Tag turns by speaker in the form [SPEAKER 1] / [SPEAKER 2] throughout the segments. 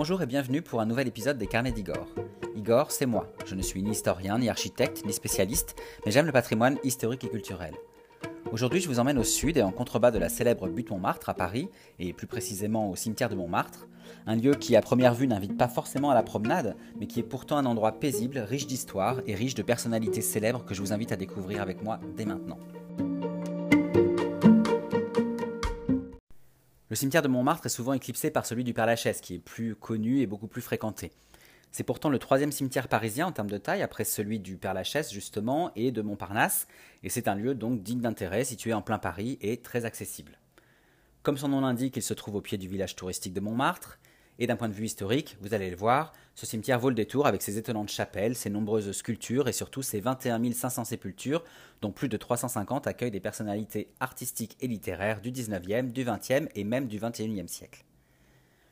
[SPEAKER 1] Bonjour et bienvenue pour un nouvel épisode des Carnets d'Igor. Igor, c'est moi. Je ne suis ni historien, ni architecte, ni spécialiste, mais j'aime le patrimoine historique et culturel. Aujourd'hui, je vous emmène au sud et en contrebas de la célèbre butte Montmartre à Paris, et plus précisément au cimetière de Montmartre, un lieu qui à première vue n'invite pas forcément à la promenade, mais qui est pourtant un endroit paisible, riche d'histoire et riche de personnalités célèbres que je vous invite à découvrir avec moi dès maintenant. Le cimetière de Montmartre est souvent éclipsé par celui du Père-Lachaise, qui est plus connu et beaucoup plus fréquenté. C'est pourtant le troisième cimetière parisien en termes de taille, après celui du Père-Lachaise justement et de Montparnasse, et c'est un lieu donc digne d'intérêt, situé en plein Paris et très accessible. Comme son nom l'indique, il se trouve au pied du village touristique de Montmartre, et d'un point de vue historique, vous allez le voir, ce cimetière vaut le détour avec ses étonnantes chapelles, ses nombreuses sculptures et surtout ses 21 500 sépultures, dont plus de 350 accueillent des personnalités artistiques et littéraires du 19e, du 20e et même du 21e siècle.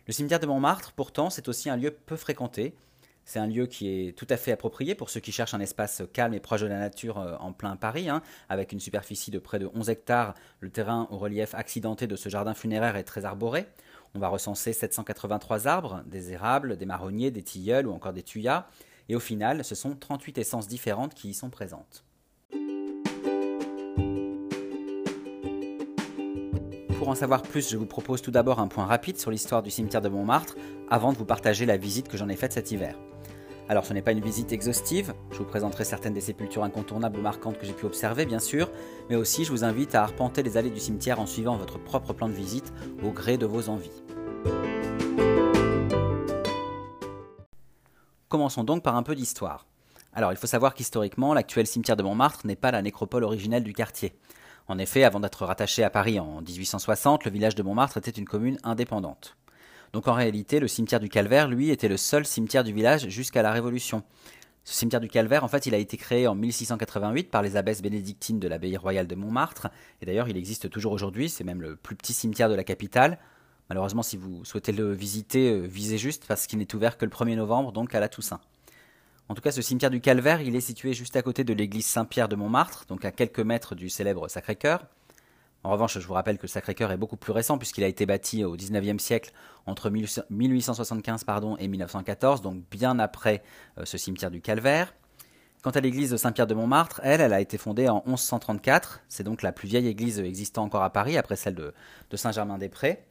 [SPEAKER 1] Le cimetière de Montmartre, pourtant, c'est aussi un lieu peu fréquenté. C'est un lieu qui est tout à fait approprié pour ceux qui cherchent un espace calme et proche de la nature euh, en plein Paris, hein, avec une superficie de près de 11 hectares. Le terrain au relief accidenté de ce jardin funéraire est très arboré. On va recenser 783 arbres, des érables, des marronniers, des tilleuls ou encore des tuyas, et au final, ce sont 38 essences différentes qui y sont présentes. Pour en savoir plus, je vous propose tout d'abord un point rapide sur l'histoire du cimetière de Montmartre avant de vous partager la visite que j'en ai faite cet hiver. Alors ce n'est pas une visite exhaustive, je vous présenterai certaines des sépultures incontournables ou marquantes que j'ai pu observer bien sûr, mais aussi je vous invite à arpenter les allées du cimetière en suivant votre propre plan de visite au gré de vos envies. Commençons donc par un peu d'histoire. Alors il faut savoir qu'historiquement, l'actuel cimetière de Montmartre n'est pas la nécropole originelle du quartier. En effet, avant d'être rattaché à Paris en 1860, le village de Montmartre était une commune indépendante. Donc en réalité, le cimetière du Calvaire, lui, était le seul cimetière du village jusqu'à la Révolution. Ce cimetière du Calvaire, en fait, il a été créé en 1688 par les abbesses bénédictines de l'abbaye royale de Montmartre, et d'ailleurs il existe toujours aujourd'hui, c'est même le plus petit cimetière de la capitale. Malheureusement, si vous souhaitez le visiter, euh, visez juste parce qu'il n'est ouvert que le 1er novembre, donc à la Toussaint. En tout cas, ce cimetière du Calvaire, il est situé juste à côté de l'église Saint-Pierre de Montmartre, donc à quelques mètres du célèbre Sacré-Cœur. En revanche, je vous rappelle que le Sacré-Cœur est beaucoup plus récent puisqu'il a été bâti au XIXe siècle entre 1875 pardon, et 1914, donc bien après euh, ce cimetière du Calvaire. Quant à l'église de Saint-Pierre de Montmartre, elle, elle a été fondée en 1134. C'est donc la plus vieille église existant encore à Paris, après celle de, Saint-Germain-des-Prés.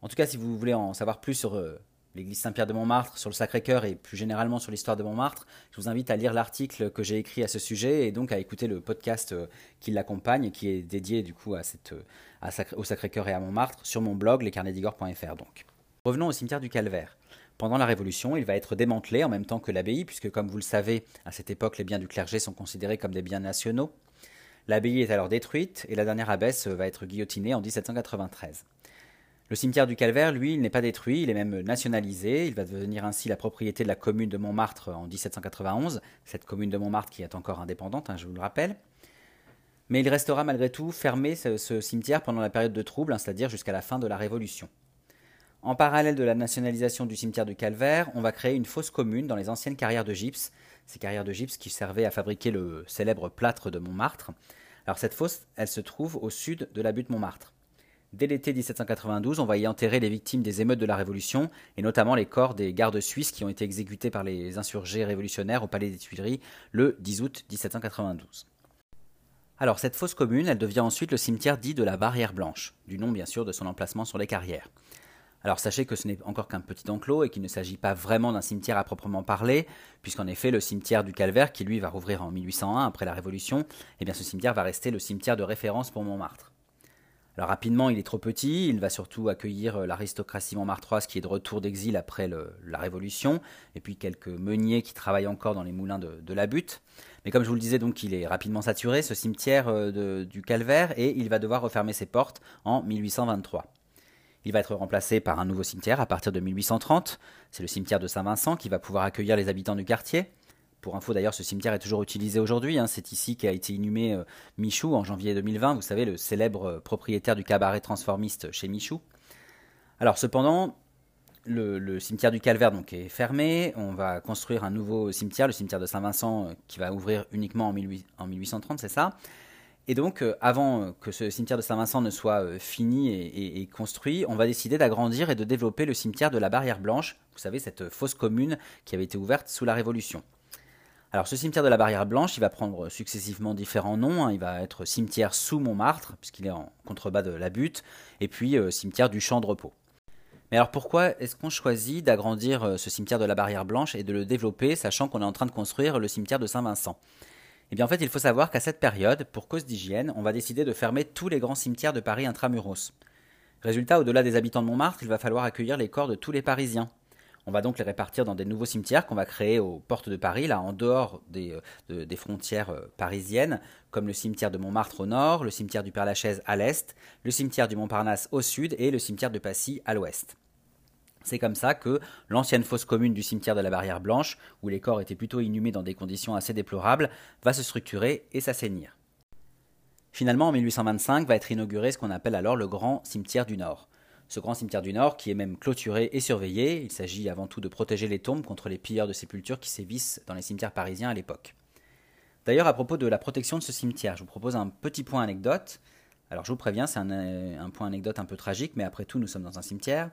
[SPEAKER 1] En tout cas, si vous voulez en savoir plus sur euh, l'église Saint-Pierre de Montmartre, sur le Sacré-Cœur et plus généralement sur l'histoire de Montmartre, je vous invite à lire l'article que j'ai écrit à ce sujet et donc à écouter le podcast euh, qui l'accompagne et qui est dédié du coup à cette, euh, au Sacré-Cœur et à Montmartre sur mon blog lescarnedigore.fr donc. Revenons au cimetière du Calvaire. Pendant la Révolution, il va être démantelé en même temps que l'abbaye, puisque comme vous le savez, à cette époque, les biens du clergé sont considérés comme des biens nationaux. L'abbaye est alors détruite et la dernière abbesse va être guillotinée en 1793. Le cimetière du Calvaire, lui, il n'est pas détruit, il est même nationalisé. Il va devenir ainsi la propriété de la commune de Montmartre en 1791, cette commune de Montmartre qui est encore indépendante, hein, je vous le rappelle. Mais il restera malgré tout fermé, ce, cimetière, pendant la période de trouble, hein, c'est-à-dire jusqu'à la fin de la Révolution. En parallèle de la nationalisation du cimetière du Calvaire, on va créer une fosse commune dans les anciennes carrières de gypse, ces carrières de gypse qui servaient à fabriquer le célèbre plâtre de Montmartre. Alors cette fosse, elle se trouve au sud de la butte Montmartre. Dès l'été 1792, on va y enterrer les victimes des émeutes de la Révolution, et notamment les corps des gardes suisses qui ont été exécutés par les insurgés révolutionnaires au Palais des Tuileries le 10 août 1792. Alors cette fosse commune, elle devient ensuite le cimetière dit de la Barrière Blanche, du nom bien sûr de son emplacement sur les carrières. Alors sachez que ce n'est encore qu'un petit enclos et qu'il ne s'agit pas vraiment d'un cimetière à proprement parler, puisqu'en effet le cimetière du Calvaire, qui lui va rouvrir en 1801 après la Révolution, eh bien ce cimetière va rester le cimetière de référence pour Montmartre. Alors rapidement, il est trop petit, il va surtout accueillir euh, l'aristocratie montmartroise qui est de retour d'exil après la Révolution, et puis quelques meuniers qui travaillent encore dans les moulins de, la butte. Mais comme je vous le disais, donc il est rapidement saturé, ce cimetière euh, du Calvaire, et il va devoir refermer ses portes en 1823. Il va être remplacé par un nouveau cimetière à partir de 1830, c'est le cimetière de Saint-Vincent qui va pouvoir accueillir les habitants du quartier. Pour info d'ailleurs, ce cimetière est toujours utilisé aujourd'hui. Hein. C'est ici qu'a été inhumé euh, Michou en janvier 2020, vous savez, le célèbre euh, propriétaire du cabaret transformiste chez Michou. Alors cependant, le, cimetière du Calvaire donc, est fermé. On va construire un nouveau cimetière, le cimetière de Saint-Vincent, euh, qui va ouvrir uniquement en, 1830, c'est ça? Et donc, avant que ce cimetière de Saint-Vincent ne soit fini et, construit, on va décider d'agrandir et de développer le cimetière de la Barrière Blanche, vous savez, cette fosse commune qui avait été ouverte sous la Révolution. Alors, ce cimetière de la Barrière Blanche, il va prendre successivement différents noms. Hein. Il va être cimetière sous Montmartre, puisqu'il est en contrebas de la butte, et puis cimetière du Champ de Repos. Mais alors pourquoi est-ce qu'on choisit d'agrandir euh, ce cimetière de la Barrière Blanche et de le développer, sachant qu'on est en train de construire le cimetière de Saint-Vincent? Eh bien en fait, il faut savoir qu'à cette période, pour cause d'hygiène, on va décider de fermer tous les grands cimetières de Paris intramuros. Résultat, au-delà des habitants de Montmartre, il va falloir accueillir les corps de tous les Parisiens. On va donc les répartir dans des nouveaux cimetières qu'on va créer aux portes de Paris, là en dehors des, euh, frontières euh, parisiennes, comme le cimetière de Montmartre au nord, le cimetière du Père-Lachaise à l'est, le cimetière du Montparnasse au sud et le cimetière de Passy à l'ouest. C'est comme ça que l'ancienne fosse commune du cimetière de la Barrière Blanche, où les corps étaient plutôt inhumés dans des conditions assez déplorables, va se structurer et s'assainir. Finalement, en 1825, va être inauguré ce qu'on appelle alors le Grand Cimetière du Nord. Ce Grand Cimetière du Nord, qui est même clôturé et surveillé, il s'agit avant tout de protéger les tombes contre les pilleurs de sépultures qui sévissent dans les cimetières parisiens à l'époque. D'ailleurs, à propos de la protection de ce cimetière, je vous propose un petit point anecdote. Alors, je vous préviens, c'est un, un point anecdote un peu tragique, mais après tout, nous sommes dans un cimetière.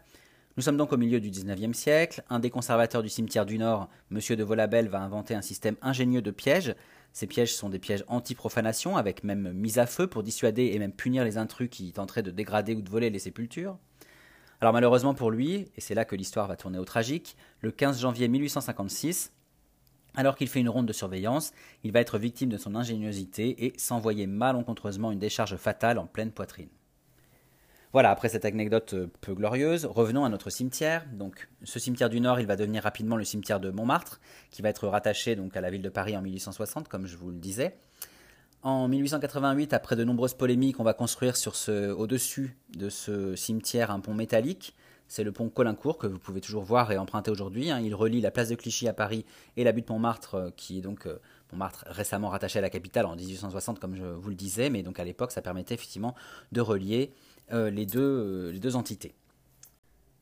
[SPEAKER 1] Nous sommes donc au milieu du XIXe siècle. Un des conservateurs du cimetière du Nord, M. de Volabelle, va inventer un système ingénieux de pièges. Ces pièges sont des pièges anti-profanation, avec même mise à feu pour dissuader et même punir les intrus qui tenteraient de dégrader ou de voler les sépultures. Alors malheureusement pour lui, et c'est là que l'histoire va tourner au tragique, le 15 janvier 1856, alors qu'il fait une ronde de surveillance, il va être victime de son ingéniosité et s'envoyer malencontreusement une décharge fatale en pleine poitrine. Voilà, après cette anecdote euh, peu glorieuse, revenons à notre cimetière. Donc, ce cimetière du Nord, il va devenir rapidement le cimetière de Montmartre, qui va être rattaché donc à la ville de Paris en 1860, comme je vous le disais. En 1888, après de nombreuses polémiques, on va construire au-dessus de ce cimetière un pont métallique. C'est le pont Colincourt que vous pouvez toujours voir et emprunter aujourd'hui. Hein. Il relie la place de Clichy à Paris et la butte Montmartre, euh, qui est donc euh, Montmartre récemment rattaché à la capitale en 1860, comme je vous le disais. Mais donc à l'époque, ça permettait effectivement de relier euh, les deux entités.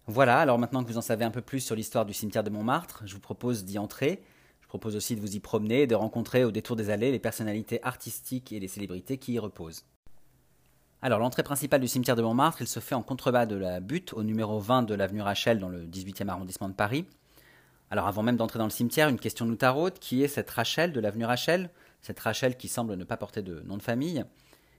[SPEAKER 1] Voilà, alors maintenant que vous en savez un peu plus sur l'histoire du cimetière de Montmartre, je vous propose d'y entrer. Je propose aussi de vous y promener et de rencontrer au détour des allées les personnalités artistiques et les célébrités qui y reposent. Alors l'entrée principale du cimetière de Montmartre, il se fait en contrebas de la butte, au numéro 20 de l'avenue Rachel dans le 18e arrondissement de Paris. Alors avant même d'entrer dans le cimetière, une question nous taraude, qui est cette Rachel de l'avenue Rachel? Cette Rachel qui semble ne pas porter de nom de famille?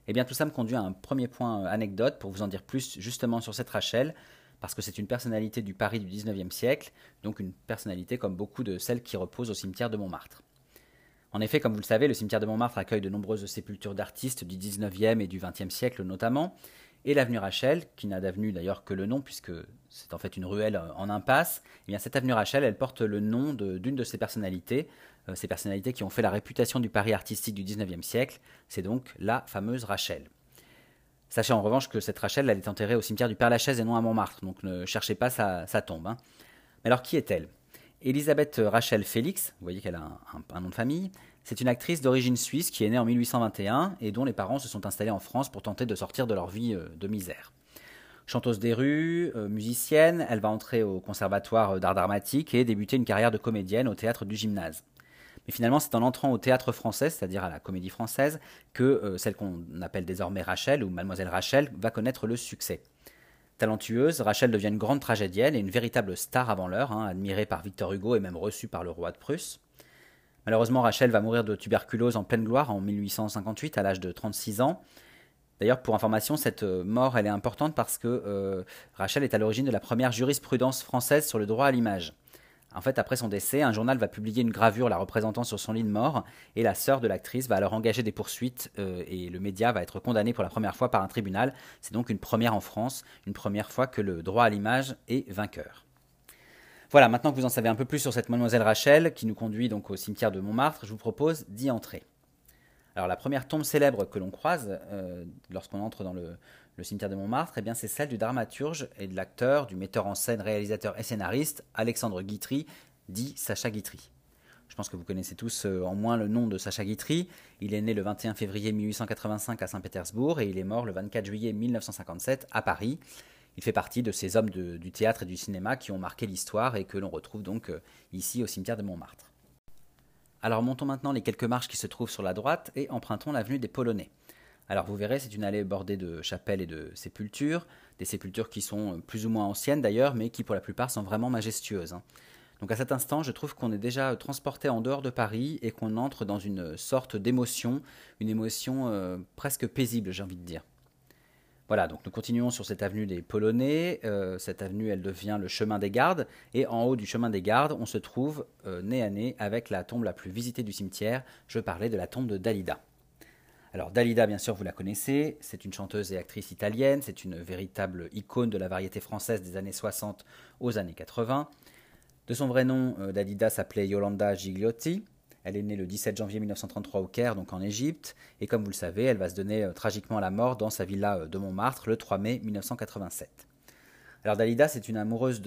[SPEAKER 1] Eh bien, tout ça me conduit à un premier point euh, anecdote pour vous en dire plus justement sur cette Rachel, parce que c'est une personnalité du Paris du 19e siècle, donc une personnalité comme beaucoup de celles qui reposent au cimetière de Montmartre. En effet, comme vous le savez, le cimetière de Montmartre accueille de nombreuses sépultures d'artistes du 19e et du 20e siècle notamment, et l'avenue Rachel, qui n'a d'avenue d'ailleurs que le nom, puisque c'est en fait une ruelle en impasse, eh bien cette avenue Rachel, elle porte le nom d'une de, ces personnalités, euh, ces personnalités qui ont fait la réputation du Paris artistique du 19e siècle, c'est donc la fameuse Rachel. Sachez en revanche que cette Rachel, elle est enterrée au cimetière du Père-Lachaise et non à Montmartre, donc ne cherchez pas sa, tombe. Hein. Mais alors qui est-elle? Elisabeth Rachel Félix, vous voyez qu'elle a un nom de famille, c'est une actrice d'origine suisse qui est née en 1821 et dont les parents se sont installés en France pour tenter de sortir de leur vie euh, de misère. Chanteuse des rues, euh, musicienne, elle va entrer au conservatoire d'art dramatique et débuter une carrière de comédienne au théâtre du gymnase. Mais finalement, c'est en entrant au théâtre français, c'est-à-dire à la comédie française, que euh, celle qu'on appelle désormais Rachel ou Mademoiselle Rachel va connaître le succès. Talentueuse, Rachel devient une grande tragédienne et une véritable star avant l'heure, hein, admirée par Victor Hugo et même reçue par le roi de Prusse. Malheureusement, Rachel va mourir de tuberculose en pleine gloire en 1858 à l'âge de 36 ans. D'ailleurs, pour information, cette euh, mort, elle est importante parce que euh, Rachel est à l'origine de la première jurisprudence française sur le droit à l'image. En fait, après son décès, un journal va publier une gravure la représentant sur son lit de mort, et la sœur de l'actrice va alors engager des poursuites, euh, et le média va être condamné pour la première fois par un tribunal. C'est donc une première en France, une première fois que le droit à l'image est vainqueur. Voilà, maintenant que vous en savez un peu plus sur cette mademoiselle Rachel, qui nous conduit donc au cimetière de Montmartre, je vous propose d'y entrer. Alors la première tombe célèbre que l'on croise euh, lorsqu'on entre dans le, cimetière de Montmartre, eh bien c'est celle du dramaturge et de l'acteur, du metteur en scène, réalisateur et scénariste Alexandre Guitry, dit Sacha Guitry. Je pense que vous connaissez tous euh, en moins le nom de Sacha Guitry. Il est né le 21 février 1885 à Saint-Pétersbourg et il est mort le 24 juillet 1957 à Paris. Il fait partie de ces hommes du théâtre et du cinéma qui ont marqué l'histoire et que l'on retrouve donc euh, ici au cimetière de Montmartre. Alors montons maintenant les quelques marches qui se trouvent sur la droite et empruntons l'avenue des Polonais. Alors vous verrez, c'est une allée bordée de chapelles et de sépultures, des sépultures qui sont plus ou moins anciennes d'ailleurs, mais qui pour la plupart sont vraiment majestueuses. hein. Donc à cet instant, je trouve qu'on est déjà transporté en dehors de Paris et qu'on entre dans une sorte d'émotion, une émotion euh, presque paisible, j'ai envie de dire. Voilà, donc nous continuons sur cette avenue des Polonais. Euh, cette avenue, elle devient le chemin des gardes. Et en haut du chemin des gardes, on se trouve euh, nez à nez avec la tombe la plus visitée du cimetière. Je parlais de la tombe de Dalida. Alors Dalida, bien sûr, vous la connaissez. C'est une chanteuse et actrice italienne. C'est une véritable icône de la variété française des années 60 aux années 80. De son vrai nom, euh, Dalida s'appelait Yolanda Gigliotti. Elle est née le 17 janvier 1933 au Caire, donc en Égypte, et comme vous le savez, elle va se donner euh, tragiquement la mort dans sa villa euh, de Montmartre le 3 mai 1987. Alors Dalida, c'était une amoureuse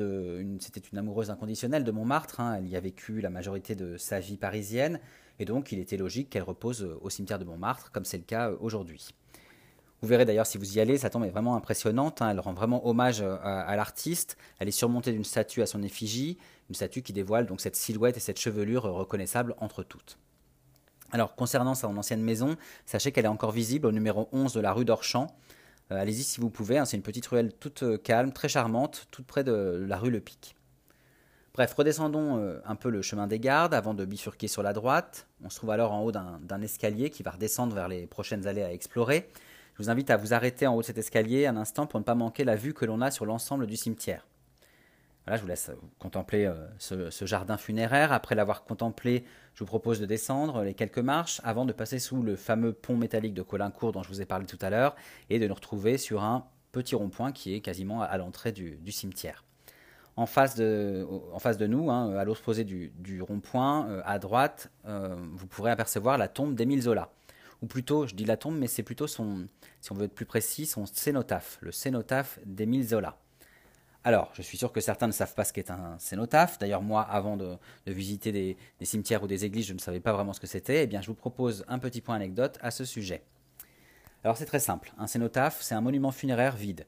[SPEAKER 1] inconditionnelle de Montmartre. hein. Elle y a vécu la majorité de sa vie parisienne, et donc il était logique qu'elle repose euh, au cimetière de Montmartre, comme c'est le cas euh, aujourd'hui. Vous verrez d'ailleurs si vous y allez, sa tombe est vraiment impressionnante. hein. Elle rend vraiment hommage euh, à, l'artiste. Elle est surmontée d'une statue à son effigie, une statue qui dévoile donc cette silhouette et cette chevelure reconnaissables entre toutes. Alors concernant son ancienne maison, sachez qu'elle est encore visible au numéro 11 de la rue d'Orchamps. Euh, Allez-y si vous pouvez, hein, c'est une petite ruelle toute euh, calme, très charmante, toute près de la rue Le Pic. Bref, redescendons euh, un peu le chemin des gardes avant de bifurquer sur la droite. On se trouve alors en haut d'un d'un escalier qui va redescendre vers les prochaines allées à explorer. Je vous invite à vous arrêter en haut de cet escalier un instant pour ne pas manquer la vue que l'on a sur l'ensemble du cimetière. Voilà, je vous laisse euh, contempler euh, ce, jardin funéraire. Après l'avoir contemplé, je vous propose de descendre les quelques marches avant de passer sous le fameux pont métallique de Colincourt dont je vous ai parlé tout à l'heure et de nous retrouver sur un petit rond-point qui est quasiment à- l'entrée du, cimetière. En face de, nous, hein, à l'opposé du, du rond-point, euh, à droite, vous pourrez apercevoir la tombe d'Émile Zola. Ou plutôt, je dis la tombe, mais c'est plutôt son, si on veut être plus précis, son cénotaphe, le cénotaphe d'Émile Zola. Alors, je suis sûr que certains ne savent pas ce qu'est un cénotaphe. D'ailleurs, moi, avant de, visiter des, des cimetières ou des églises, je ne savais pas vraiment ce que c'était. Eh bien, je vous propose un petit point anecdote à ce sujet. Alors, c'est très simple. Un cénotaphe, c'est un monument funéraire vide.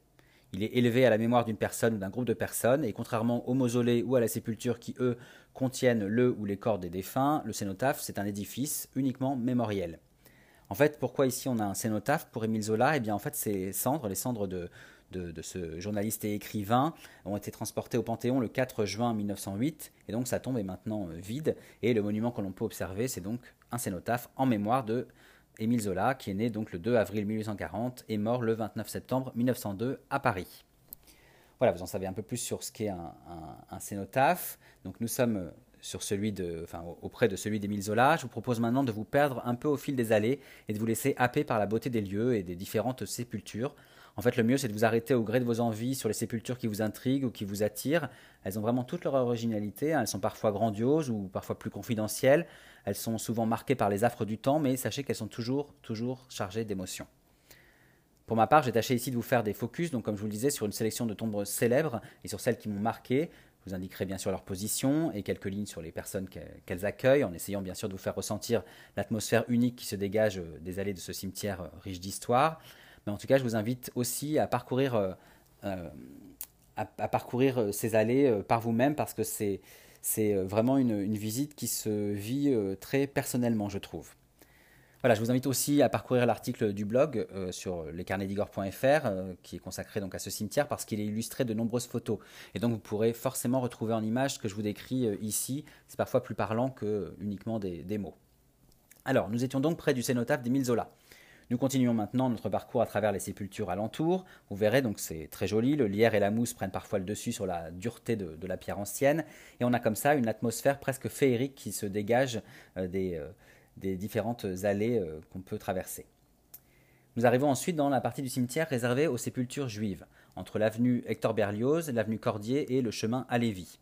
[SPEAKER 1] Il est élevé à la mémoire d'une personne ou d'un groupe de personnes, et contrairement au mausolée ou à la sépulture qui, eux, contiennent le ou les corps des défunts, le cénotaphe, c'est un édifice uniquement mémoriel. En fait, pourquoi ici on a un cénotaphe pour Émile Zola? Eh bien, en fait, ces cendres, les cendres de, de, ce journaliste et écrivain, ont été transportées au Panthéon le 4 juin 1908, et donc sa tombe est maintenant euh, vide, et le monument que l'on peut observer, c'est donc un cénotaphe en mémoire de Émile Zola, qui est né donc le 2 avril 1840 et mort le 29 septembre 1902 à Paris. Voilà, vous en savez un peu plus sur ce qu'est un, un, cénotaphe. Donc nous sommes sur celui de, enfin, auprès de celui d'Émile Zola. Je vous propose maintenant de vous perdre un peu au fil des allées et de vous laisser happer par la beauté des lieux et des différentes sépultures. En fait, le mieux, c'est de vous arrêter au gré de vos envies sur les sépultures qui vous intriguent ou qui vous attirent. Elles ont vraiment toute leur originalité. hein. Elles sont parfois grandioses ou parfois plus confidentielles. Elles sont souvent marquées par les affres du temps, mais sachez qu'elles sont toujours, toujours chargées d'émotions. Pour ma part, j'ai tâché ici de vous faire des focus, donc comme je vous le disais, sur une sélection de tombes célèbres et sur celles qui m'ont marqué. Je vous indiquerai bien sûr leur position et quelques lignes sur les personnes qu'elles accueillent, en essayant bien sûr de vous faire ressentir l'atmosphère unique qui se dégage euh, des allées de ce cimetière euh, riche d'histoire. Mais en tout cas, je vous invite aussi à parcourir, euh, euh, à, parcourir euh, ces allées par vous-même parce que c'est c'est vraiment une, une visite qui se vit très personnellement, je trouve. Voilà, je vous invite aussi à parcourir l'article du blog sur lescarnetsdigor.fr qui est consacré donc à ce cimetière parce qu'il est illustré de nombreuses photos. Et donc vous pourrez forcément retrouver en images ce que je vous décris ici. C'est parfois plus parlant que uniquement des, des mots. Alors, nous étions donc près du cénotaphe d'Émile Zola. Nous continuons maintenant notre parcours à travers les sépultures alentours. Vous verrez, donc c'est très joli. Le lierre et la mousse prennent parfois le dessus sur la dureté de, la pierre ancienne. Et on a comme ça une atmosphère presque féerique qui se dégage euh, des, euh, des différentes allées euh, qu'on peut traverser. Nous arrivons ensuite dans la partie du cimetière réservée aux sépultures juives, entre l'avenue Hector Berlioz, l'avenue Cordier et le chemin à Lévis.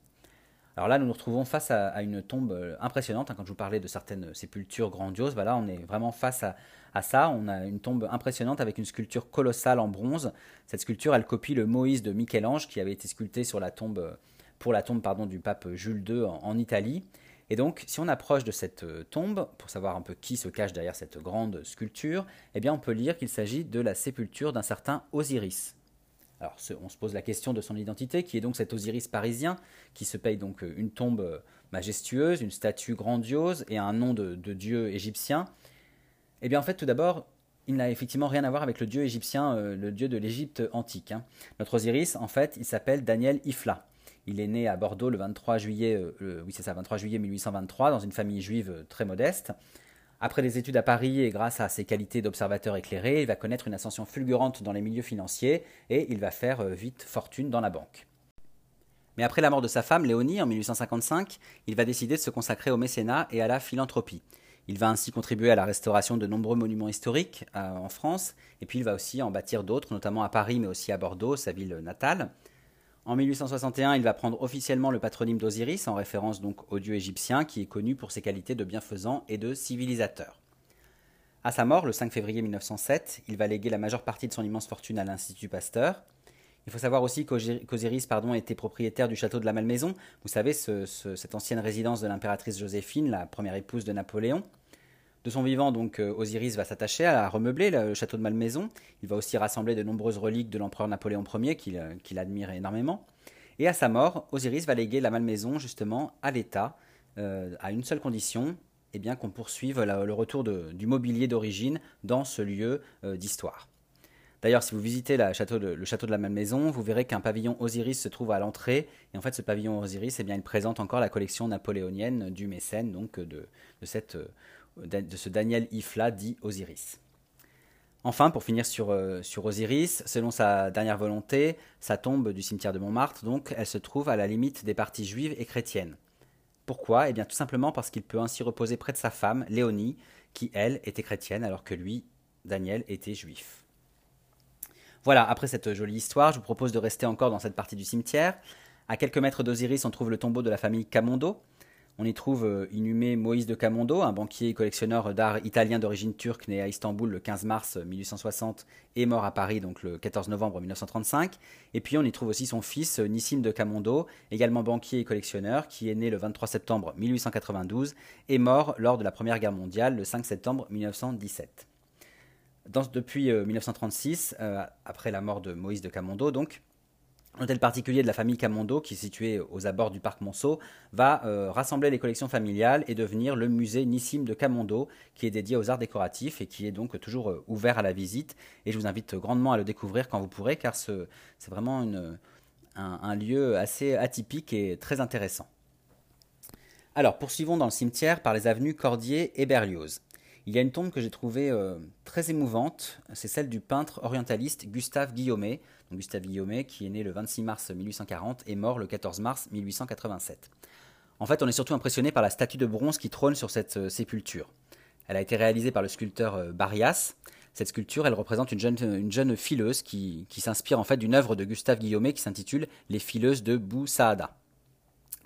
[SPEAKER 1] Alors là, nous nous retrouvons face à, une tombe impressionnante. hein, Quand je vous parlais de certaines sépultures grandioses, voilà, on est vraiment face à, à ça. On a une tombe impressionnante avec une sculpture colossale en bronze. Cette sculpture, elle copie le Moïse de Michel-Ange qui avait été sculpté sur la tombe, pour la tombe pardon, du pape Jules II en, Italie. Et donc, si on approche de cette euh, tombe, pour savoir un peu qui se cache derrière cette grande sculpture, eh bien, on peut lire qu'il s'agit de la sépulture d'un certain Osiris. Alors, on se pose la question de son identité, qui est donc cet Osiris parisien, qui se paye donc euh, une tombe euh, majestueuse, une statue grandiose et un nom de dieu égyptien. Eh bien, en fait, tout d'abord, il n'a effectivement rien à voir avec le dieu égyptien, le dieu de l'Égypte antique. Hein. Notre Osiris, en fait, il s'appelle Daniel Ifla. Il est né à Bordeaux le 23 juillet, oui c'est ça, 23 juillet 1823, dans une famille juive très modeste. Après des études à Paris et grâce à ses qualités d'observateur éclairé, il va connaître une ascension fulgurante dans les milieux financiers et il va faire euh, vite fortune dans la banque. Mais après la mort de sa femme, Léonie, en 1855, il va décider de se consacrer au mécénat et à la philanthropie. Il va ainsi contribuer à la restauration de nombreux monuments historiques euh, en France, et puis il va aussi en bâtir d'autres, notamment à Paris, mais aussi à Bordeaux, sa ville natale. En 1861, il va prendre officiellement le patronyme d'Osiris, en référence donc au dieu égyptien, qui est connu pour ses qualités de bienfaisant et de civilisateur. À sa mort, le 5 février 1907, il va léguer la majeure partie de son immense fortune à l'Institut Pasteur. Il faut savoir aussi qu'Osiris était propriétaire du château de la Malmaison, vous savez, cette ancienne résidence de l'impératrice Joséphine, la première épouse de Napoléon. De son vivant, donc, euh, Osiris va s'attacher à remeubler le château de Malmaison. Il va aussi rassembler de nombreuses reliques de l'empereur Napoléon Ier, euh, qu'il admire énormément. Et à sa mort, Osiris va léguer la Malmaison justement à l'État, euh, à une seule condition, eh bien qu'on poursuive le retour du mobilier d'origine dans ce lieu d'histoire. D'ailleurs, si vous visitez le château de la Malmaison, vous verrez qu'un pavillon Osiris se trouve à l'entrée. Et en fait, ce pavillon Osiris, eh bien, il présente encore la collection napoléonienne du mécène, donc de de ce Daniel Ifla dit Osiris. Enfin, pour finir sur, euh, sur, Osiris, selon sa dernière volonté, sa tombe du cimetière de Montmartre, donc, elle se trouve à la limite des parties juives et chrétiennes. Pourquoi? Eh bien, tout simplement parce qu'il peut ainsi reposer près de sa femme, Léonie, qui, elle, était chrétienne, alors que lui, Daniel, était juif. Voilà, après cette jolie histoire, je vous propose de rester encore dans cette partie du cimetière. À quelques mètres d'Osiris, on trouve le tombeau de la famille Camondo, on y trouve euh, inhumé Moïse de Camondo, un banquier et collectionneur d'art italien d'origine turque né à Istanbul le 15 mars 1860 et mort à Paris donc le 14 novembre 1935. Et puis on y trouve aussi son fils euh, Nissim de Camondo, également banquier et collectionneur, qui est né le 23 septembre 1892 et mort lors de la Première Guerre mondiale le 5 septembre 1917. Depuis 1936, euh, après la mort de Moïse de Camondo, donc, L'hôtel particulier de la famille Camondo, qui est situé aux abords du parc Monceau, va euh, rassembler les collections familiales et devenir le musée Nissim de Camondo, qui est dédié aux arts décoratifs et qui est donc toujours euh, ouvert à la visite. Et je vous invite grandement à le découvrir quand vous pourrez, car c'est vraiment un, lieu assez atypique et très intéressant. Alors, poursuivons dans le cimetière par les avenues Cordier et Berlioz. Il y a une tombe que j'ai trouvée euh, très émouvante, c'est celle du peintre orientaliste Gustave Guillaumet, Gustave Guillaumet, qui est né le 26 mars 1840 et mort le 14 mars 1887. En fait, on est surtout impressionné par la statue de bronze qui trône sur cette euh, sépulture. Elle a été réalisée par le sculpteur euh, Barias. Cette sculpture, elle représente une jeune, une jeune fileuse qui, s'inspire en fait d'une œuvre de Gustave Guillaumet qui s'intitule Les fileuses de Bou Saada.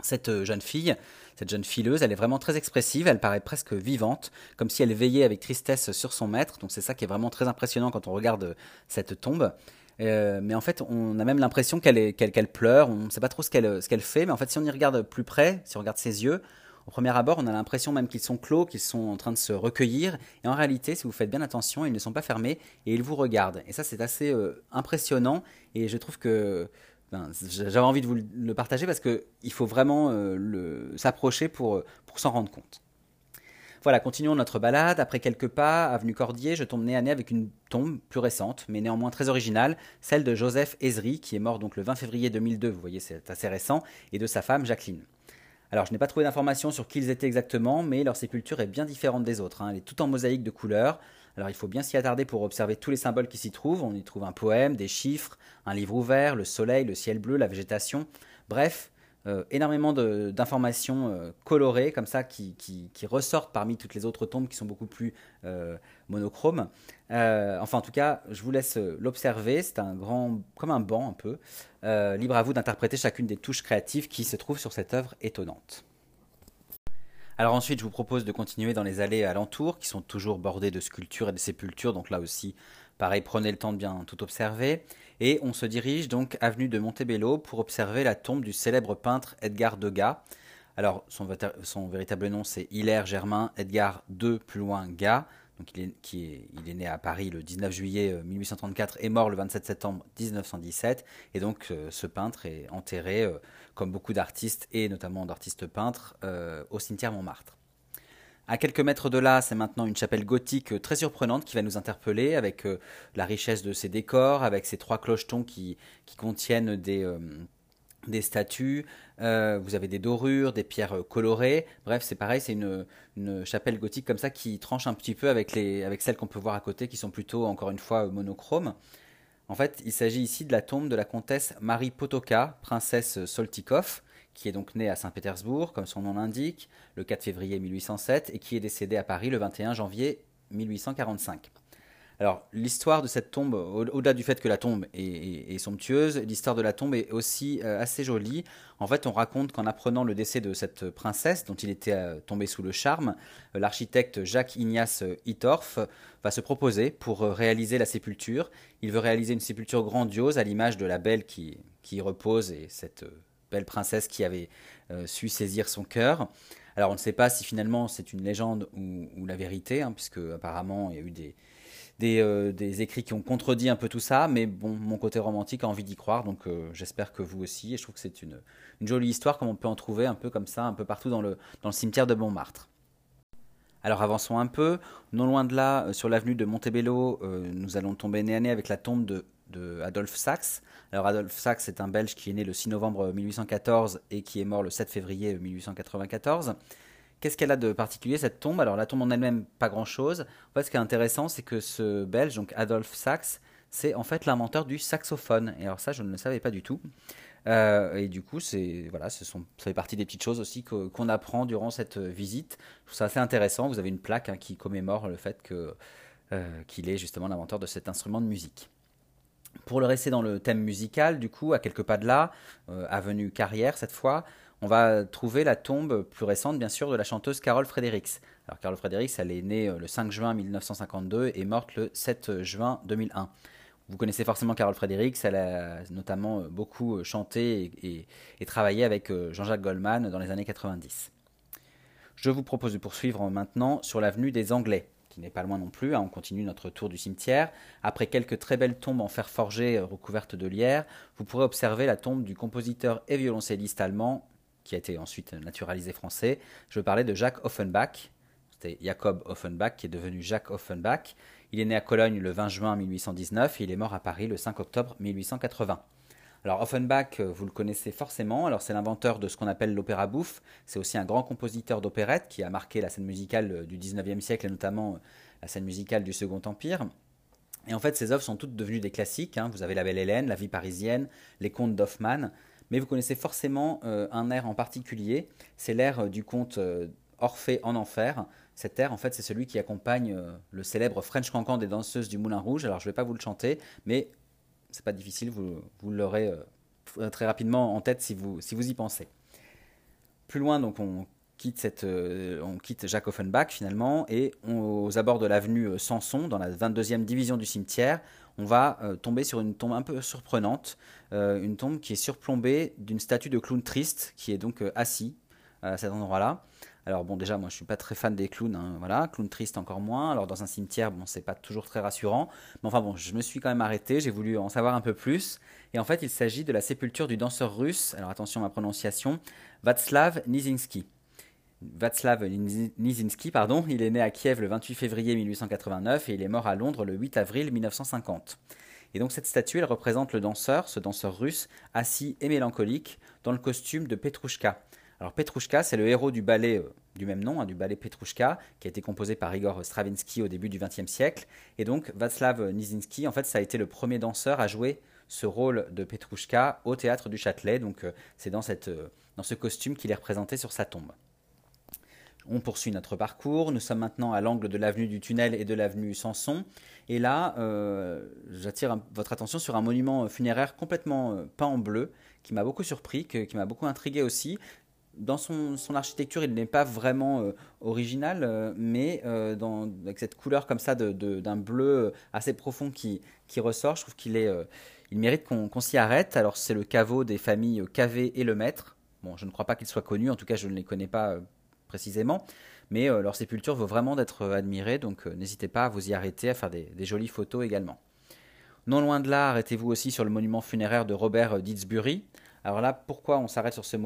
[SPEAKER 1] Cette euh, jeune fille, cette jeune fileuse, elle est vraiment très expressive, elle paraît presque vivante, comme si elle veillait avec tristesse sur son maître. Donc c'est ça qui est vraiment très impressionnant quand on regarde cette tombe. Euh, mais en fait, on a même l'impression qu'elle pleure. On ne sait pas trop ce qu'elle ce qu'elle fait, mais en fait, si on y regarde plus près, si on regarde ses yeux, au premier abord, on a l'impression même qu'ils sont clos, qu'ils sont en train de se recueillir. Et en réalité, si vous faites bien attention, ils ne sont pas fermés et ils vous regardent. Et ça, c'est assez euh, impressionnant. Et je trouve que j'avais envie de vous le partager parce qu'il faut vraiment euh, s'approcher pour, s'en rendre compte. Voilà, continuons notre balade. Après quelques pas, avenue Cordier, je tombe nez à nez avec une tombe plus récente, mais néanmoins très originale, celle de Joseph Ezri, qui est mort le 20 février 2002, vous voyez c'est assez récent, et de sa femme Jacqueline. Alors je n'ai pas trouvé d'informations sur qui ils étaient exactement, mais leur sépulture est bien différente des autres. Hein. Elle est tout en mosaïque de couleurs. Alors il faut bien s'y attarder pour observer tous les symboles qui s'y trouvent. On y trouve un poème, des chiffres, un livre ouvert, le soleil, le ciel bleu, la végétation. Bref, euh, énormément d'informations euh, colorées comme ça qui, ressortent parmi toutes les autres tombes qui sont beaucoup plus euh, monochromes. enfin, en tout cas, je vous laisse l'observer. C'est un grand, comme un banc un peu. libre à vous d'interpréter chacune des touches créatives qui se trouvent sur cette œuvre étonnante. Alors ensuite, je vous propose de continuer dans les allées alentours, qui sont toujours bordées de sculptures et de sépultures. Donc là aussi, pareil, prenez le temps de bien tout observer et on se dirige donc avenue de Montebello pour observer la tombe du célèbre peintre Edgar Degas. Alors, son, véritable nom, c'est Hilaire Germain Edgar II, plus loin Gas. Donc, il est, né à Paris le 19 juillet 1834 euh, et mort le 27 septembre 1917. Et donc, euh, ce peintre est enterré, euh, comme beaucoup d'artistes et notamment d'artistes peintres, au cimetière Montmartre. À quelques mètres de là, c'est maintenant une chapelle gothique très surprenante qui va nous interpeller avec la richesse de ses décors, avec ses trois clochetons qui contiennent des, des statues, euh, vous avez des dorures, des pierres euh, colorées. Bref, c'est pareil, c'est une, chapelle gothique comme ça qui tranche un petit peu avec, les, avec celles qu'on peut voir à côté qui sont plutôt, encore une fois, monochromes. En fait, il s'agit ici de la tombe de la comtesse Marie Potoka, princesse Soltikov, qui est donc née à Saint-Pétersbourg, comme son nom l'indique, le 4 février 1807, et qui est décédée à Paris le 21 janvier 1845. Alors, l'histoire de cette tombe, au-delà du fait que la tombe est, somptueuse, l'histoire de la tombe est aussi euh, assez jolie. En fait, on raconte qu'en apprenant le décès de cette princesse, dont il était euh, tombé sous le charme, euh, l'architecte Jacques Ignace Itorf va se proposer pour réaliser la sépulture. Il veut réaliser une sépulture grandiose à l'image de la belle qui, qui repose et cette belle princesse qui avait su saisir son cœur. Alors, on ne sait pas si finalement c'est une légende ou, la vérité, hein, puisque apparemment il y a eu des euh, des, écrits qui ont contredit un peu tout ça, mais bon, mon côté romantique a envie d'y croire, donc euh, j'espère que vous aussi, et je trouve que c'est une, jolie histoire comme on peut en trouver un peu comme ça, un peu partout dans le, cimetière de Montmartre. Alors avançons un peu, non loin de là, euh, sur l'avenue de Montebello, nous allons tomber nez à nez avec la tombe de, de Adolphe Sax. Alors Adolphe Sax est un Belge qui est né le 6 novembre 1814 et qui est mort le 7 février 1894. Qu'est-ce qu'elle a de particulier cette tombe? Alors la tombe en elle-même, pas grand-chose. En fait, ce qui est intéressant, c'est que ce Belge, donc Adolphe Sax, c'est en fait l'inventeur du saxophone. Et alors ça, je ne le savais pas du tout. Euh, et du coup, c'est voilà, ce sont, ça fait partie des petites choses aussi qu'on apprend durant cette visite. Je trouve ça assez intéressant. Vous avez une plaque hein, qui commémore le fait euh, qu'il est justement l'inventeur de cet instrument de musique. Pour le rester dans le thème musical, du coup, à quelques pas de là, euh, avenue Carrière cette fois, on va trouver la tombe plus récente, bien sûr, de la chanteuse Carole Fredericks. Alors, Carole Fredericks, elle est née euh, le 5 juin 1952 et morte le 7 juin 2001. Vous connaissez forcément Carole Fredericks, elle a notamment euh, beaucoup euh, chanté et, travaillé avec Jean-Jacques Goldman dans les années 90. Je vous propose de poursuivre maintenant sur l'avenue des Anglais, qui n'est pas loin non plus. Hein. on continue notre tour du cimetière. Après quelques très belles tombes en fer forgé recouvertes de lierre, vous pourrez observer la tombe du compositeur et violoncelliste allemand qui a été ensuite naturalisé français. Je parler de Jacques Offenbach. C'était Jacob Offenbach qui est devenu Jacques Offenbach. Il est né à Cologne le 20 juin 1819 et il est mort à Paris le 5 octobre 1880. Alors Offenbach, euh, vous le connaissez forcément. Alors c'est l'inventeur de ce qu'on appelle l'opéra bouffe. C'est aussi un grand compositeur d'opérette qui a marqué la scène musicale euh, du 19e siècle et notamment euh, la scène musicale du Second Empire. Et en fait, ses œuvres sont toutes devenues des classiques. Hein. Vous avez La Belle Hélène, La Vie parisienne, Les Contes d'Hoffmann mais vous connaissez forcément euh, un air en particulier. C'est l'air euh, du conte euh, Orphée en enfer. Cet air, en fait, c'est celui qui accompagne le célèbre French Cancan des danseuses du Moulin Rouge. Alors, je ne vais pas vous le chanter, mais c'est pas difficile, vous, l'aurez très rapidement en tête si vous, si vous y pensez. Plus loin, donc, on quitte, cette, on quitte Jacques Offenbach finalement, et aux abords de l'avenue Samson, dans la 22e division du cimetière, on va euh, tomber sur une tombe un peu surprenante, euh, une tombe qui est surplombée d'une statue de clown triste qui est donc euh, assis à cet endroit-là. Alors bon, déjà, moi, je suis pas très fan des clowns, hein, voilà, clown triste encore moins. Alors dans un cimetière, bon, c'est pas toujours très rassurant, mais enfin bon, je me suis quand même arrêté, j'ai voulu en savoir un peu plus. Et en fait, il s'agit de la sépulture du danseur russe. Alors attention à ma prononciation, Václav Nizinski. Václav Nizinski, pardon, il est né à Kiev le 28 février 1889 et il est mort à Londres le 8 avril 1950. Et donc cette statue, elle représente le danseur, ce danseur russe, assis et mélancolique, dans le costume de Petrouchka. Alors Petrouchka, c'est le héros du ballet euh, du même nom, hein, du ballet Petrouchka, qui a été composé par Igor Stravinsky au début du XXe siècle. Et donc Václav Nizinski, en fait, ça a été le premier danseur à jouer ce rôle de Petrouchka au théâtre du Châtelet. Donc euh, c'est dans, euh, dans ce costume qu'il est représenté sur sa tombe. On poursuit notre parcours. Nous sommes maintenant à l'angle de l'avenue du Tunnel et de l'avenue Sanson. Et là, euh, j'attire votre attention sur un monument funéraire complètement euh, peint en bleu, qui m'a beaucoup surpris, qui m'a beaucoup intrigué aussi. Dans son, architecture, il n'est pas vraiment euh, original, mais avec cette couleur comme ça d'un bleu assez profond qui, ressort, je trouve qu'il est, il mérite qu'on s'y arrête. Alors c'est le caveau des familles Cavé et Le Maître. Bon, je ne crois pas qu'il soit connu, en tout cas je ne les connais pas précisément. Mais euh, leur sépulture vaut vraiment d'être euh, admirée, donc euh, n'hésitez pas à vous y arrêter, à faire des, jolies photos également. Non loin de là, arrêtez-vous aussi sur le monument funéraire de Robert Didsbury. Alors là, pourquoi on s'arrête sur, ce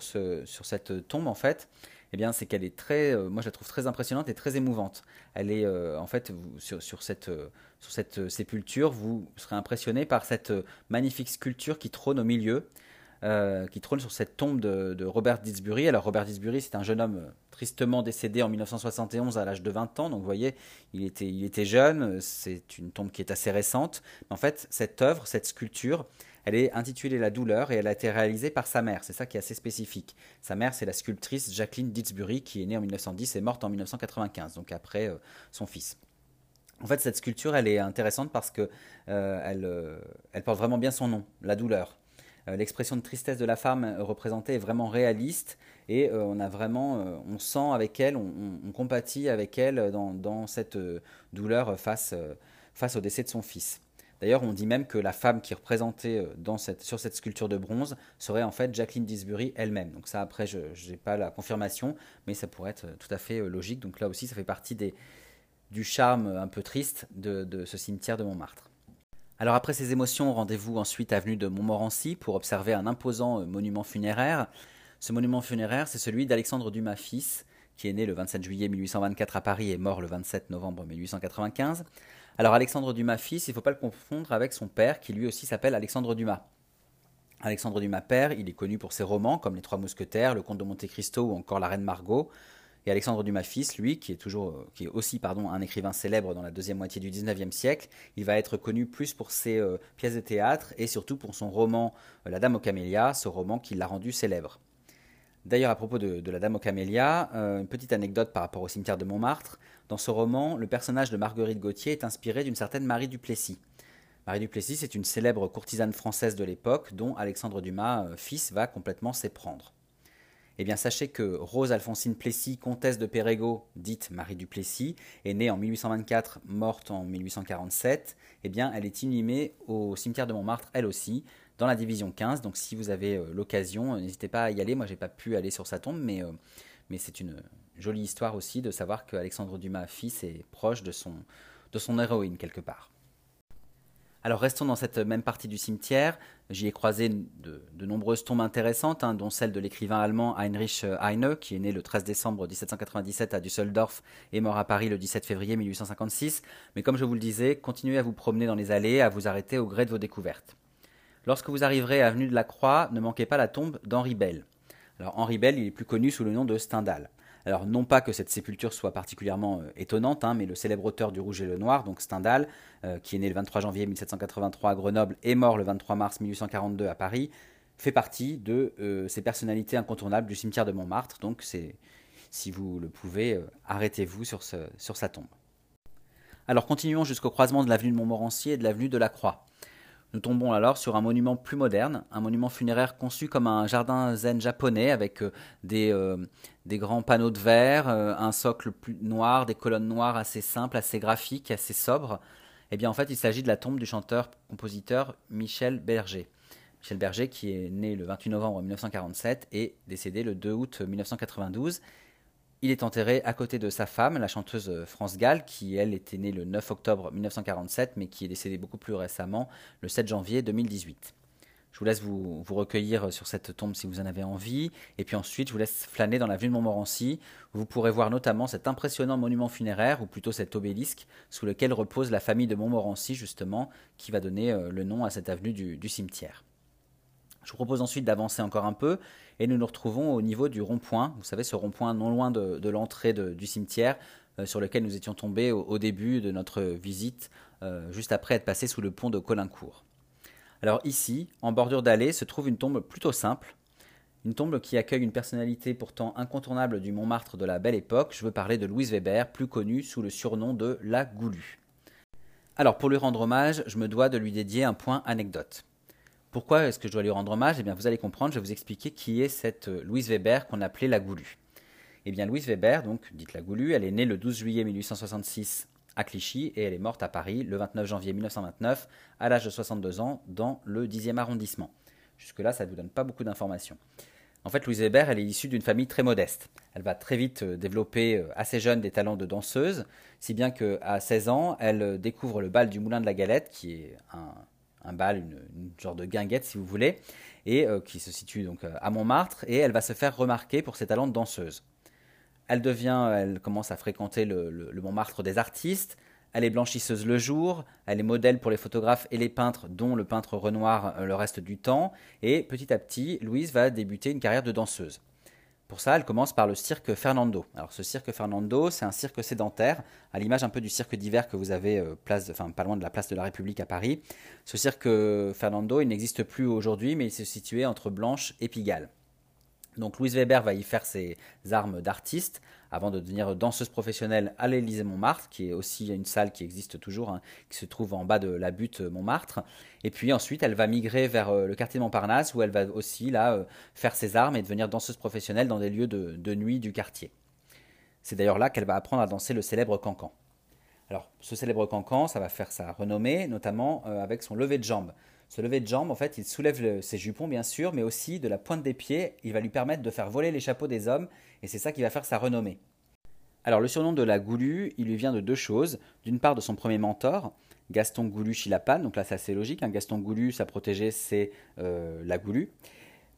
[SPEAKER 1] ce, sur cette tombe en fait? Eh bien, c'est qu'elle est très, moi je la trouve très impressionnante et très émouvante. Elle est, en fait, sur, cette, sur cette sépulture, vous serez impressionné par cette magnifique sculpture qui trône au milieu, qui trône sur cette tombe de, Robert Disbury. Alors Robert Disbury, c'est un jeune homme tristement décédé en 1971 à l'âge de 20 ans. Donc vous voyez, il était, jeune. C'est une tombe qui est assez récente. en fait, cette œuvre, cette sculpture, elle est intitulée La douleur et elle a été réalisée par sa mère. C'est ça qui est assez spécifique. Sa mère, c'est la sculptrice Jacqueline Ditzbury qui est née en 1910 et morte en 1995, donc après euh, son fils. En fait, cette sculpture, elle est intéressante parce que euh, euh, elle, porte vraiment bien son nom, la douleur. L'expression de tristesse de la femme représentée est vraiment réaliste et on a vraiment, on sent avec elle, on, compatit avec elle dans, dans cette douleur face, face au décès de son fils. D'ailleurs, on dit même que la femme qui est représentée euh, sur cette sculpture de bronze serait en fait Jacqueline Disbury elle-même. Donc ça, après, je n'ai pas la confirmation, mais ça pourrait être tout à fait euh, logique. Donc là aussi, ça fait partie du charme un peu triste de, ce cimetière de Montmartre. Alors après ces émotions, rendez-vous ensuite avenue de Montmorency pour observer un imposant euh, monument funéraire. Ce monument funéraire, c'est celui d'Alexandre Dumas fils, qui est né le 27 juillet 1824 à Paris et mort le 27 novembre 1895. Alors Alexandre Dumas fils, il ne faut pas le confondre avec son père qui lui aussi s'appelle Alexandre Dumas. Alexandre Dumas père, il est connu pour ses romans comme Les Trois Mousquetaires, Le Comte de Monte Cristo ou encore La Reine Margot. Et Alexandre Dumas fils, lui, qui est toujours, qui est aussi pardon, un écrivain célèbre dans la deuxième moitié du XIXe siècle, il va être connu plus pour ses euh, pièces de théâtre et surtout pour son roman euh, La Dame aux Camélias, ce roman qui l'a rendu célèbre. D'ailleurs, à propos de, la Dame aux Camélias, euh, une petite anecdote par rapport au cimetière de Montmartre. Dans ce roman, le personnage de Marguerite Gauthier est inspiré d'une certaine Marie Duplessis. Marie Duplessis est une célèbre courtisane française de l'époque dont Alexandre Dumas, euh, fils, va complètement s'éprendre. Eh bien, sachez que Rose Alphonsine Plessis, comtesse de Pérégaux, dite Marie Duplessis, est née en 1824, morte en 1847. Eh bien, elle est inhumée au cimetière de Montmartre, elle aussi, dans la division 15. Donc, si vous avez euh, l'occasion, n'hésitez pas à y aller. Moi, j'ai pas pu aller sur sa tombe, mais, mais c'est une, jolie histoire aussi de savoir que Alexandre Dumas, fils, est proche de son, de son héroïne quelque part. Alors restons dans cette même partie du cimetière. J'y ai croisé de, nombreuses tombes intéressantes, hein, dont celle de l'écrivain allemand Heinrich Heine, qui est né le 13 décembre 1797 à Düsseldorf et mort à Paris le 17 février 1856. Mais comme je vous le disais, continuez à vous promener dans les allées, à vous arrêter au gré de vos découvertes. Lorsque vous arriverez à Avenue de la Croix, ne manquez pas la tombe d'Henri Bell. Alors Henri Bell, il est plus connu sous le nom de Stendhal. Alors non pas que cette sépulture soit particulièrement euh, étonnante, hein, mais le célèbre auteur du Rouge et le Noir, donc Stendhal, euh, qui est né le 23 janvier 1783 à Grenoble et mort le 23 mars 1842 à Paris, fait partie de euh, ces personnalités incontournables du cimetière de Montmartre. Donc c'est, si vous le pouvez, arrêtez-vous sur, sur sa tombe. Alors continuons jusqu'au croisement de l'avenue de Montmorency et de l'avenue de la Croix. Nous tombons alors sur un monument plus moderne, un monument funéraire conçu comme un jardin zen japonais avec euh, des, euh, des grands panneaux de verre, euh, un socle plus noir, des colonnes noires assez simples, assez graphiques, assez sobres. Eh bien en fait il s'agit de la tombe du chanteur-compositeur Michel Berger. Michel Berger qui est né le 28 novembre 1947 et décédé le 2 août 1992 il est enterré à côté de sa femme, la chanteuse France Gall, qui elle était née le 9 octobre 1947, mais qui est décédée beaucoup plus récemment, le 7 janvier 2018. Je vous laisse vous, recueillir sur cette tombe si vous en avez envie, et puis ensuite je vous laisse flâner dans l'avenue de Montmorency, où vous pourrez voir notamment cet impressionnant monument funéraire, ou plutôt cet obélisque, sous lequel repose la famille de Montmorency justement, qui va donner euh, le nom à cette avenue du cimetière. Je vous propose ensuite d'avancer encore un peu et nous nous retrouvons au niveau du rond-point. Vous savez, ce rond-point non loin de, l'entrée du cimetière euh, sur lequel nous étions tombés au, début de notre visite, euh, juste après être passé sous le pont de Colincourt. Alors ici, en bordure d'allée, se trouve une tombe plutôt simple, une tombe qui accueille une personnalité pourtant incontournable du Montmartre de la belle époque. Je veux parler de Louise Weber, plus connue sous le surnom de la Goulue. Alors pour lui rendre hommage, je me dois de lui dédier un point anecdote. Pourquoi est-ce que je dois lui rendre hommage? Eh bien, vous allez comprendre, je vais vous expliquer qui est cette euh, Louise Weber qu'on appelait la Goulue. Eh bien, Louise Weber, donc dite la Goulue, elle est née le 12 juillet 1866 à Clichy et elle est morte à Paris le 29 janvier 1929 à l'âge de 62 ans dans le 10e arrondissement. Jusque-là, ça ne vous donne pas beaucoup d'informations. En fait, Louise Weber, elle est issue d'une famille très modeste. Elle va très vite euh, développer euh, assez jeune des talents de danseuse, si bien qu'à 16 ans, elle découvre le bal du Moulin de la Galette, qui est un, un bal, une, genre de guinguette si vous voulez, et euh, qui se situe donc euh, à Montmartre, et elle va se faire remarquer pour ses talents de danseuse. Elle devient, elle commence à fréquenter le, Montmartre des artistes. Elle est blanchisseuse le jour, elle est modèle pour les photographes et les peintres, dont le peintre Renoir euh, le reste du temps. Et petit à petit, Louise va débuter une carrière de danseuse. Pour ça, elle commence par le cirque Fernando. Alors ce cirque Fernando, c'est un cirque sédentaire, à l'image un peu du cirque d'hiver que vous avez euh, pas loin de la place de la République à Paris. Ce cirque Fernando, il n'existe plus aujourd'hui, mais il se situait entre Blanche et Pigalle. Donc Louise Weber va y faire ses armes d'artiste avant de devenir danseuse professionnelle à l'Élysée Montmartre, qui est aussi une salle qui existe toujours, hein, qui se trouve en bas de la butte Montmartre. Et puis ensuite, elle va migrer vers euh, le quartier de Montparnasse, où elle va aussi là euh, faire ses armes et devenir danseuse professionnelle dans des lieux de, nuit du quartier. C'est d'ailleurs là qu'elle va apprendre à danser le célèbre cancan. Alors, ce célèbre cancan, ça va faire sa renommée, notamment euh, avec son lever de jambe. Ce lever de jambe, en fait, il soulève ses jupons, bien sûr, mais aussi de la pointe des pieds, il va lui permettre de faire voler les chapeaux des hommes, et c'est ça qui va faire sa renommée. Alors, le surnom de la Goulue, il lui vient de deux choses. D'une part, de son premier mentor, Gaston Goulu Chilapane, donc là, c'est assez logique. Hein. Gaston Goulu, sa protégée, c'est euh, la Goulue.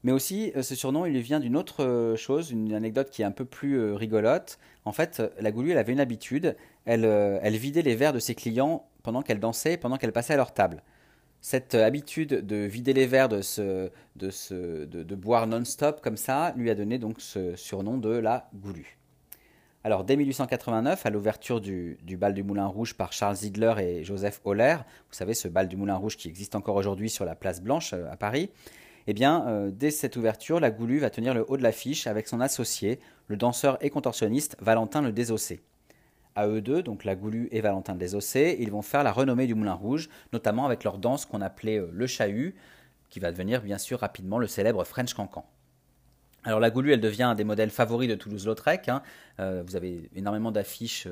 [SPEAKER 1] Mais aussi, euh, ce surnom, il lui vient d'une autre euh, chose, une anecdote qui est un peu plus rigolote. En fait, la Goulue, elle avait une habitude, elle, elle vidait les verres de ses clients pendant qu'elle dansait, pendant qu'elle passait à leur table cette habitude de vider les verres, de, boire non-stop comme ça, lui a donné donc ce surnom de la Goulue. Alors dès 1889, à l'ouverture du, bal du Moulin Rouge par Charles Ziegler et Joseph Holler, vous savez ce bal du Moulin Rouge qui existe encore aujourd'hui sur la place Blanche euh, à Paris, eh bien euh, dès cette ouverture, la Goulue va tenir le haut de l'affiche avec son associé, le danseur et contorsionniste Valentin le Désossé à eux deux, donc la Goulue et Valentin Desossé, ils vont faire la renommée du Moulin Rouge, notamment avec leur danse qu'on appelait euh, le chahut, qui va devenir bien sûr rapidement le célèbre French Cancan. Alors la Goulue, elle devient un des modèles favoris de Toulouse-Lautrec. Hein. Euh, vous avez énormément d'affiches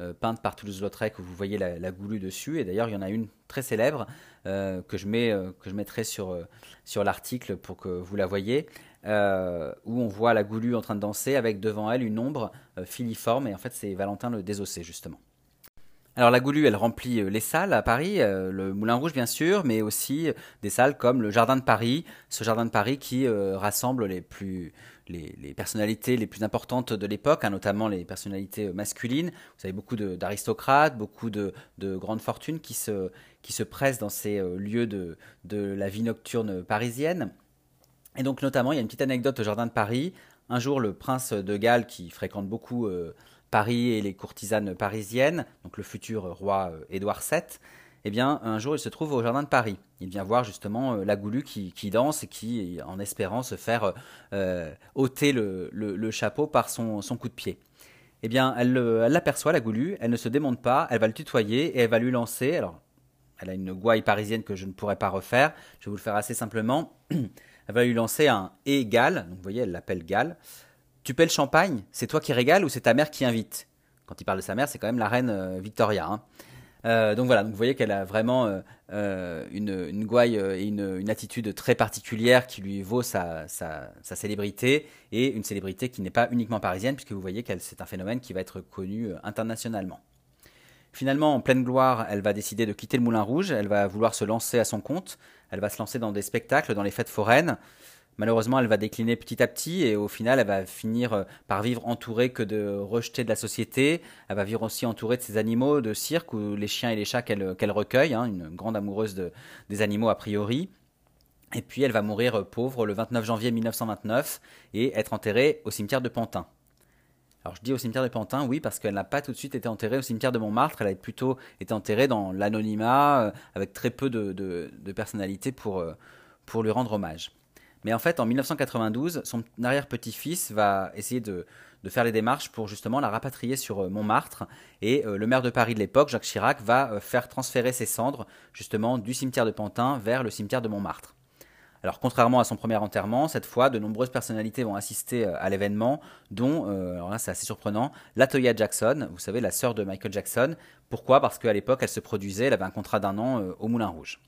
[SPEAKER 1] euh, peintes par Toulouse-Lautrec où vous voyez la, la, Goulue dessus. Et d'ailleurs, il y en a une très célèbre que, je que je mettrai sur, sur l'article pour que vous la voyez. Euh, où on voit la Goulue en train de danser avec devant elle une ombre euh, filiforme, et en fait c'est Valentin le désossé justement. Alors la Goulue, elle remplit euh, les salles à Paris, le Moulin Rouge bien sûr, mais aussi des salles comme le Jardin de Paris, ce Jardin de Paris qui rassemble les plus les, personnalités les plus importantes de l'époque, hein, notamment les personnalités masculines. Vous avez beaucoup d'aristocrates, beaucoup de, grandes fortunes qui se, qui se pressent dans ces lieux de, de la vie nocturne parisienne. Et donc notamment, il y a une petite anecdote au Jardin de Paris. Un jour, le prince de Galles, qui fréquente beaucoup euh, Paris et les courtisanes parisiennes, donc le futur roi euh, Édouard VII, eh bien, un jour, il se trouve au Jardin de Paris. Il vient voir justement euh, la Goulue qui, danse et qui, en espérant se faire ôter le, chapeau par son, coup de pied. Eh bien, elle l'aperçoit, la Goulue, elle ne se démonte pas, elle va le tutoyer et elle va lui lancer, alors, elle a une gouaille parisienne que je ne pourrais pas refaire, je vais vous le faire assez simplement. Elle va lui lancer un égal, donc vous voyez, elle l'appelle Gal. Tu paies le champagne, c'est toi qui régales ou c'est ta mère qui invite? Quand il parle de sa mère, c'est quand même la reine euh, Victoria. Hein. Euh, donc voilà, donc vous voyez qu'elle a vraiment euh, une, gouaille et une, attitude très particulière qui lui vaut sa, sa, célébrité et une célébrité qui n'est pas uniquement parisienne puisque vous voyez que c'est un phénomène qui va être connu internationalement. Finalement, en pleine gloire, elle va décider de quitter le Moulin Rouge, elle va vouloir se lancer à son compte, elle va se lancer dans des spectacles, dans les fêtes foraines. Malheureusement, elle va décliner petit à petit et au final, elle va finir euh, par vivre entourée que de rejetés de la société. Elle va vivre aussi entourée de ses animaux de cirque ou les chiens et les chats qu'elle recueille, hein, une grande amoureuse des animaux a priori. Et puis, elle va mourir euh, pauvre le 29 janvier 1929 et être enterrée au cimetière de Pantin. Alors je dis au cimetière de Pantin, oui, parce qu'elle n'a pas tout de suite été enterrée au cimetière de Montmartre, elle a plutôt été enterrée dans l'anonymat, euh, avec très peu de, de, personnalité pour, euh, lui rendre hommage. Mais en fait, en 1992, son arrière-petit-fils va essayer de, de, faire les démarches pour justement la rapatrier sur euh, Montmartre. Et le maire de Paris de l'époque, Jacques Chirac, va faire transférer ses cendres justement du cimetière de Pantin vers le cimetière de Montmartre. Alors contrairement à son premier enterrement, cette fois, de nombreuses personnalités vont assister euh, à l'événement, dont, euh, alors là c'est assez surprenant, Latoya Jackson, vous savez, la sœur de Michael Jackson. Pourquoi? Parce qu'à l'époque, elle se produisait, elle avait un contrat d'un an euh, au Moulin Rouge.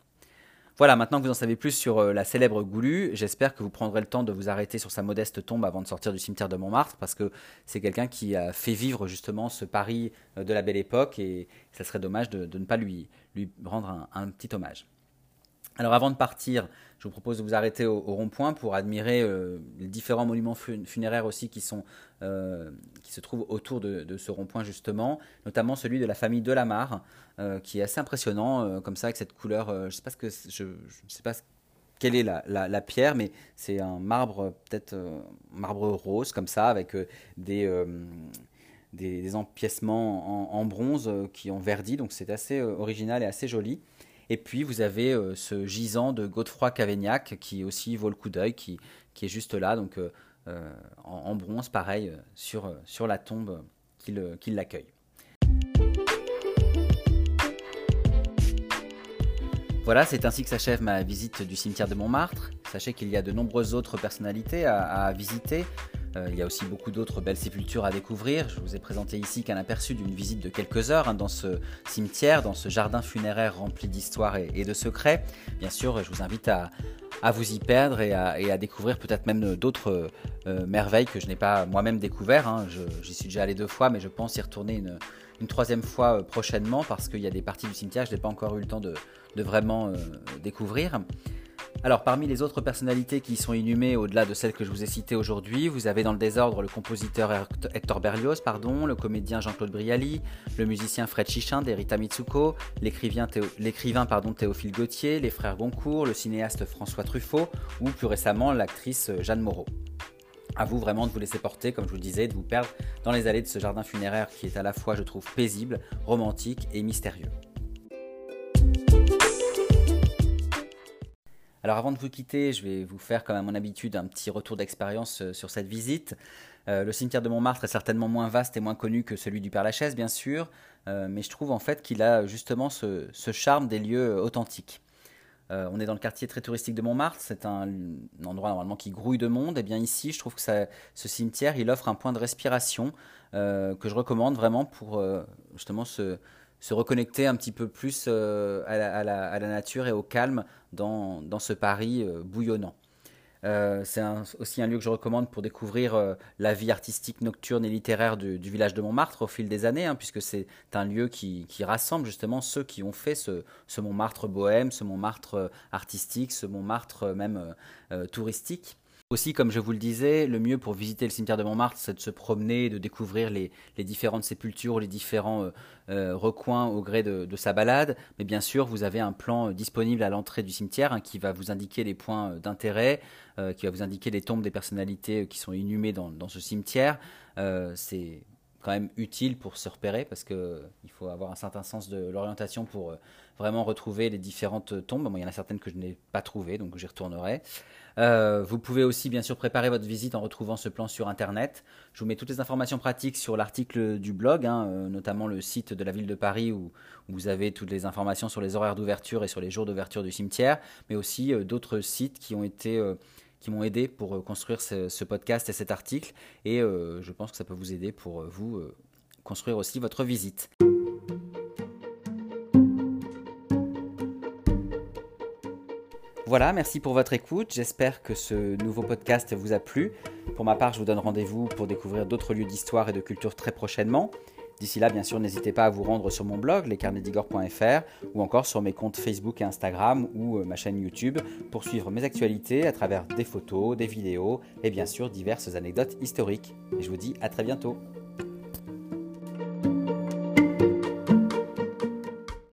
[SPEAKER 1] Voilà, maintenant que vous en savez plus sur la célèbre Goulue, j'espère que vous prendrez le temps de vous arrêter sur sa modeste tombe avant de sortir du cimetière de Montmartre, parce que c'est quelqu'un qui a fait vivre justement ce Paris de la belle époque, et ça serait dommage de, ne pas lui, lui rendre un petit hommage. Alors avant de partir, je vous propose de vous arrêter au, rond-point pour admirer euh, les différents monuments funéraires aussi euh, qui se trouvent autour de, ce rond-point justement, notamment celui de la famille Delamarre, euh, qui est assez impressionnant comme ça avec cette couleur. je ne sais pas que je, sais pas quelle est la, pierre, mais c'est un marbre peut-être marbre rose comme ça avec des des, empiècements en, en, bronze qui ont verdi, donc c'est assez original et assez joli. Et puis vous avez euh, ce gisant de Godefroy Cavaignac qui aussi vaut le coup d'œil, qui, qui, est juste là, donc euh, euh, en, bronze, pareil, sur, sur la tombe qui l'accueille. Voilà, c'est ainsi que s'achève ma visite du cimetière de Montmartre. Sachez qu'il y a de nombreuses autres personnalités à, à visiter. Euh, il y a aussi beaucoup d'autres belles sépultures à découvrir. Je vous ai présenté ici qu'un aperçu d'une visite de quelques heures hein, dans ce cimetière, dans ce jardin funéraire rempli d'histoire et, de secrets. Bien sûr, je vous invite à, vous y perdre et à, découvrir peut-être même d'autres euh, merveilles que je n'ai pas moi-même découvert. Hein. J'y suis déjà allé deux fois, mais je pense y retourner une, troisième fois euh, prochainement parce qu'il y a des parties du cimetière que je n'ai pas encore eu le temps de, vraiment découvrir. Alors parmi les autres personnalités qui y sont inhumées au-delà de celles que je vous ai citées aujourd'hui, vous avez dans le désordre le compositeur Hector Berlioz, le comédien Jean-Claude Brialy, le musicien Fred Chichin d'Erita Mitsuko, l'écrivain Théophile Gauthier, les frères Goncourt, le cinéaste François Truffaut ou plus récemment l'actrice Jeanne Moreau. À vous vraiment de vous laisser porter, comme je vous le disais, de vous perdre dans les allées de ce jardin funéraire qui est à la fois, je trouve, paisible, romantique et mystérieux. Alors avant de vous quitter, je vais vous faire comme à mon habitude un petit retour d'expérience euh, sur cette visite. Euh, le cimetière de Montmartre est certainement moins vaste et moins connu que celui du Père-Lachaise, bien sûr, euh, mais je trouve en fait qu'il a justement ce, charme des lieux authentiques. on est dans le quartier très touristique de Montmartre, c'est un, endroit normalement qui grouille de monde, et bien ici je trouve que ce cimetière il offre un point de respiration que je recommande vraiment pour justement ce, se reconnecter un petit peu plus euh, à, la, nature et au calme dans, ce Paris euh, bouillonnant. Euh, c'est aussi un lieu que je recommande pour découvrir la vie artistique nocturne et littéraire du, village de Montmartre au fil des années, hein, puisque c'est un lieu qui, rassemble justement ceux qui ont fait ce, ce Montmartre bohème, ce Montmartre artistique, ce Montmartre même touristique. Aussi, comme je vous le disais, le mieux pour visiter le cimetière de Montmartre, c'est de se promener, de découvrir les, différentes sépultures, les différents euh, euh, recoins au gré de, sa balade. Mais bien sûr, vous avez un plan euh, disponible à l'entrée du cimetière hein, qui va vous indiquer les points d'intérêt, qui va vous indiquer les tombes des personnalités qui sont inhumées dans, ce cimetière. c'est quand même utile pour se repérer parce qu'il faut avoir un certain sens de l'orientation pour vraiment retrouver les différentes tombes. il y en a certaines que je n'ai pas trouvées, donc j'y retournerai. Euh, vous pouvez aussi bien sûr préparer votre visite en retrouvant ce plan sur Internet. Je vous mets toutes les informations pratiques sur l'article du blog, hein, euh, notamment le site de la ville de Paris où, vous avez toutes les informations sur les horaires d'ouverture et sur les jours d'ouverture du cimetière, mais aussi euh, d'autres sites qui ont été m'ont aidé pour construire ce, podcast et cet article. Et je pense que ça peut vous aider pour vous construire aussi votre visite. Voilà, merci pour votre écoute. J'espère que ce nouveau podcast vous a plu. Pour ma part, je vous donne rendez-vous pour découvrir d'autres lieux d'histoire et de culture très prochainement. D'ici là, bien sûr, n'hésitez pas à vous rendre sur mon blog, lescarnedigor.fr, ou encore sur mes comptes Facebook et Instagram ou euh, ma chaîne YouTube pour suivre mes actualités à travers des photos, des vidéos et bien sûr diverses anecdotes historiques. Et je vous dis à très bientôt.